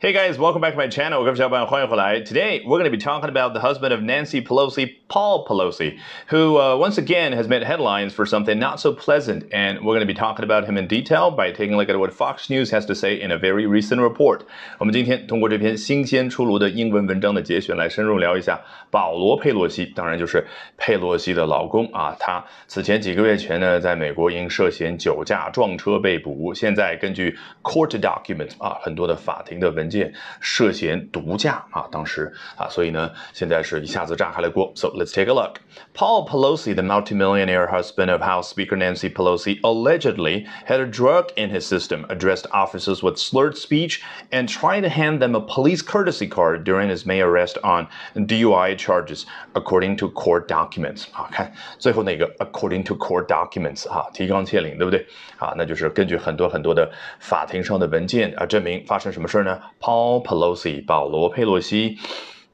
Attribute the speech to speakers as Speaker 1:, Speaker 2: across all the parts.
Speaker 1: Hey guys, welcome back to my channel. 各位小伙伴，欢迎回来。Today we're going to be talking about the husband of Nancy Pelosi, Paul Pelosi, who uh, once again has made headlines for something not so pleasant. And we're going to be talking about him in detail by taking a look at what Fox News has to say in a very recent report. 我们今天通过这篇新鲜出炉的英文文章的节选来深入聊一下保罗·佩洛西，当然就是佩洛西的老公啊。他此前几个月前呢，在美国因涉嫌酒驾撞车被捕，现在根据 court documents 啊，很多的法庭的文。 件涉嫌毒驾啊，当时啊，所以呢，现在是一下子炸开了锅。So let's take a look. Paul Pelosi, the multimillionaire husband of House Speaker Nancy Pelosi, allegedly had a drug in his system, addressed officers with slurred speech, and tried to hand them a police courtesy card during his May arrest on DUI charges, according to court documents. 啊，看最后那个 according to court documents 啊，提纲挈领，对不对？啊，那就是根据很多很多的法庭上的文件啊，证明发生什么事呢 ？Paul Pelosi，保罗·佩洛西，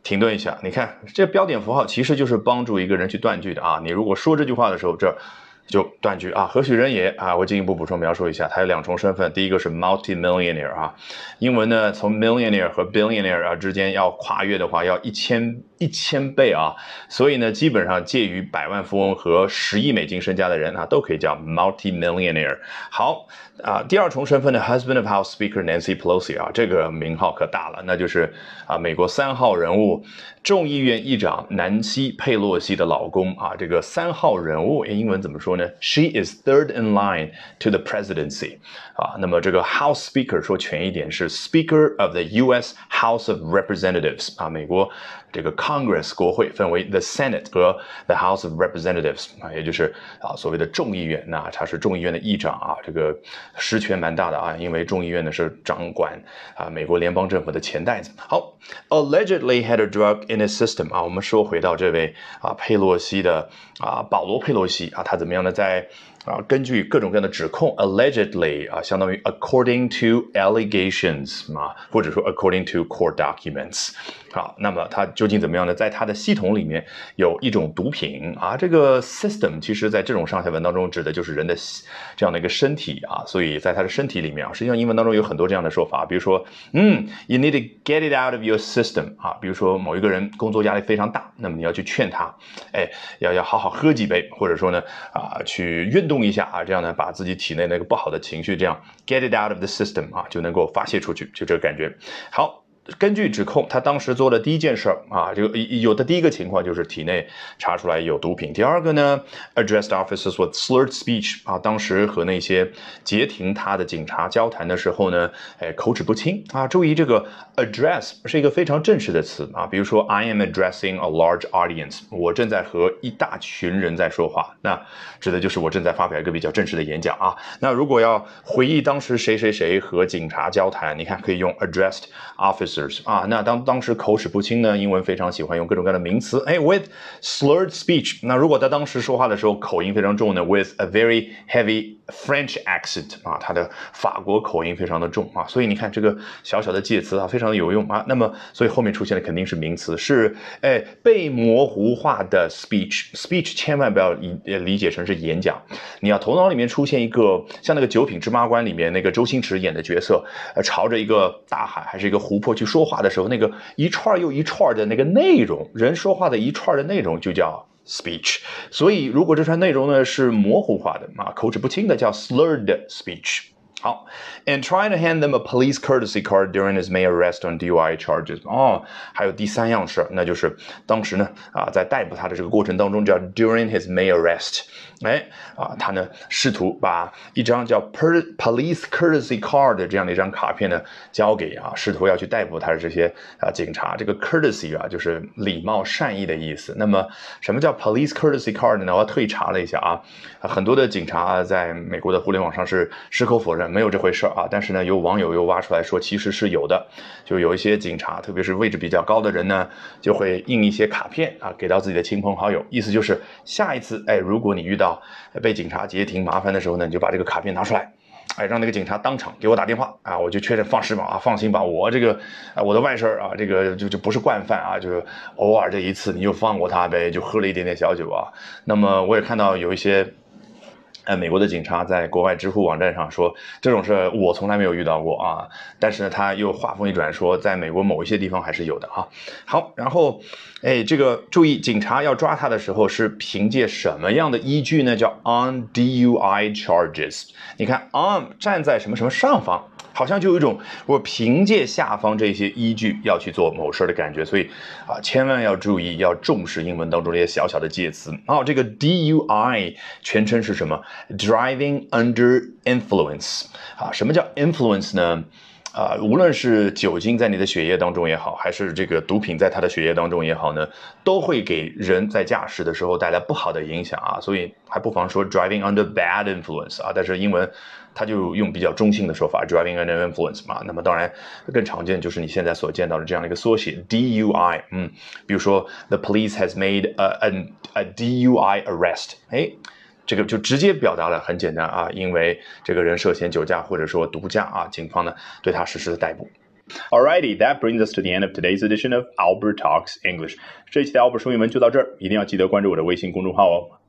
Speaker 1: 停顿一下，你看这标点符号其实就是帮助一个人去断句的啊。你如果说这句话的时候，这就断句啊。何许人也啊？我进一步补充描述一下，他有两重身份，第一个是 multi-millionaire 啊，英文呢从 millionaire 和 billionaire 啊之间要跨越的话，要一千。一千倍啊，所以呢，基本上介于百万富翁和十亿美金身家的人啊，都可以叫 multi-millionaire。好啊，第二重身份的 husband of House Speaker Nancy Pelosi 啊，这个名号可大了，那就是啊，美国三号人物众议院议长南希佩洛西的老公啊，这个三号人物英文怎么说？She is third in line to the presidency 啊，那么这个 House Speaker 说全一点是 Speaker of the U.S. House of Representatives 啊，美国。这个 Congress 国会分为 the Senate 和 the House of Representatives 啊，也就是啊所谓的众议院。那他是众议院的议长啊，这个实权蛮大的啊，因为众议院呢是掌管啊美国联邦政府的钱袋子。好，allegedly had a drug in his system 啊，我们说回到这位啊佩洛西的啊保罗佩洛西啊，他怎么样那？在啊，根据各种各样的指控，allegedly 啊，相当于 according to allegations 啊，或者说 according to court documents。好，那么它究竟怎么样呢？在它的系统里面有一种毒品啊，这个 system 其实在这种上下文当中指的就是人的这样的一个身体啊，所以在他的身体里面啊，实际上英文当中有很多这样的说法，比如说，嗯，you need to get it out of your system 啊，比如说某一个人工作压力非常大，那么你要去劝他，哎，要要好好喝几杯，或者说呢，啊，去运动。动一下啊，这样呢，把自己体内那个不好的情绪这样 get it out of the system 啊，就能够发泄出去，就这个感觉。好。根据指控，他当时做的第一件事儿啊，就有的第一个情况就是体内查出来有毒品。第二个呢，addressed officers with slurred speech 啊，当时和那些截停他的警察交谈的时候呢，哎，口齿不清啊。注意这个 address 是一个非常正式的词啊，比如说 I am addressing a large audience，我正在和一大群人在说话，那指的就是我正在发表一个比较正式的演讲啊。那如果要回忆当时谁谁谁和警察交谈，你看可以用 addressed office 啊，那当当时口齿不清呢，英文非常喜欢用各种各样的名词，哎，with slurred speech。那如果他当时说话的时候口音非常重呢，with a very heavy French accent 啊，他的法国口音非常的重啊，所以你看这个小小的介词啊，非常的有用啊。那么，所以后面出现的肯定是名词，是哎被模糊化的 speech。speech 千万不要理理解成是演讲，你要头脑里面出现一个像那个《九品芝麻官》里面那个周星驰演的角色，呃，朝着一个大海还是一个湖泊去。说话的时候，那个一串又一串的那个内容，人说话的一串的内容就叫 speech。所以，如果这串内容呢是模糊化的啊，口齿不清的，叫 slurred speech。好，and trying to hand them a police courtesy card during his May arrest on DUI charges。哦，还有第三样事，那就是当时呢啊，在逮捕他的这个过程当中，叫 during his May arrest。哎啊，他呢试图把一张叫 per police courtesy card 这样的一张卡片呢交给啊，试图要去逮捕他的这些啊警察。这个 courtesy 啊，就是礼貌善意的意思。那么什么叫 police courtesy card 呢？我特意查了一下啊，很多的警察在美国的互联网上是矢口否认。没有这回事啊！但是呢，有网友又挖出来说，其实是有的。就有一些警察，特别是位置比较高的人呢，就会印一些卡片啊，给到自己的亲朋好友。意思就是，下一次，哎，如果你遇到被警察截停麻烦的时候呢，你就把这个卡片拿出来，哎，让那个警察当场给我打电话啊，我就确认放心吧啊，放心吧，我这个啊，我的外甥啊，这个就就不是惯犯啊，就是偶尔这一次你就放过他呗，就喝了一点点小酒啊。那么我也看到有一些。呃，美国的警察在国外知乎网站上说这种事我从来没有遇到过啊，但是呢，他又话锋一转说，在美国某一些地方还是有的啊。好，然后，哎，这个注意，警察要抓他的时候是凭借什么样的依据呢？叫 on DUI charges。你看 on 站在什么什么上方。好像就有一种我凭借下方这些依据要去做某事的感觉，所以啊，千万要注意，要重视英文当中这些小小的介词。哦，这个 DUI 全称是什么？Driving under influence 啊？什么叫 influence 呢？啊，无论是酒精在你的血液当中也好，还是这个毒品在他的血液当中也好呢，都会给人在驾驶的时候带来不好的影响啊。所以还不妨说 driving under bad influence 啊。但是英文它就用比较中性的说法 driving under influence 嘛。那么当然更常见就是你现在所见到的这样的一个缩写 DUI。嗯，比如说 the police has made a a a DUI arrest。哎。这个就直接表达了很简单啊，因为这个人涉嫌酒驾或者说毒驾啊，警方呢对他实施了逮捕。
Speaker 2: Alrighty, that brings us to the end of today's edition of Albert Talks English。这一期的 Albert 说英文就到这儿，一定要记得关注我的微信公众号哦。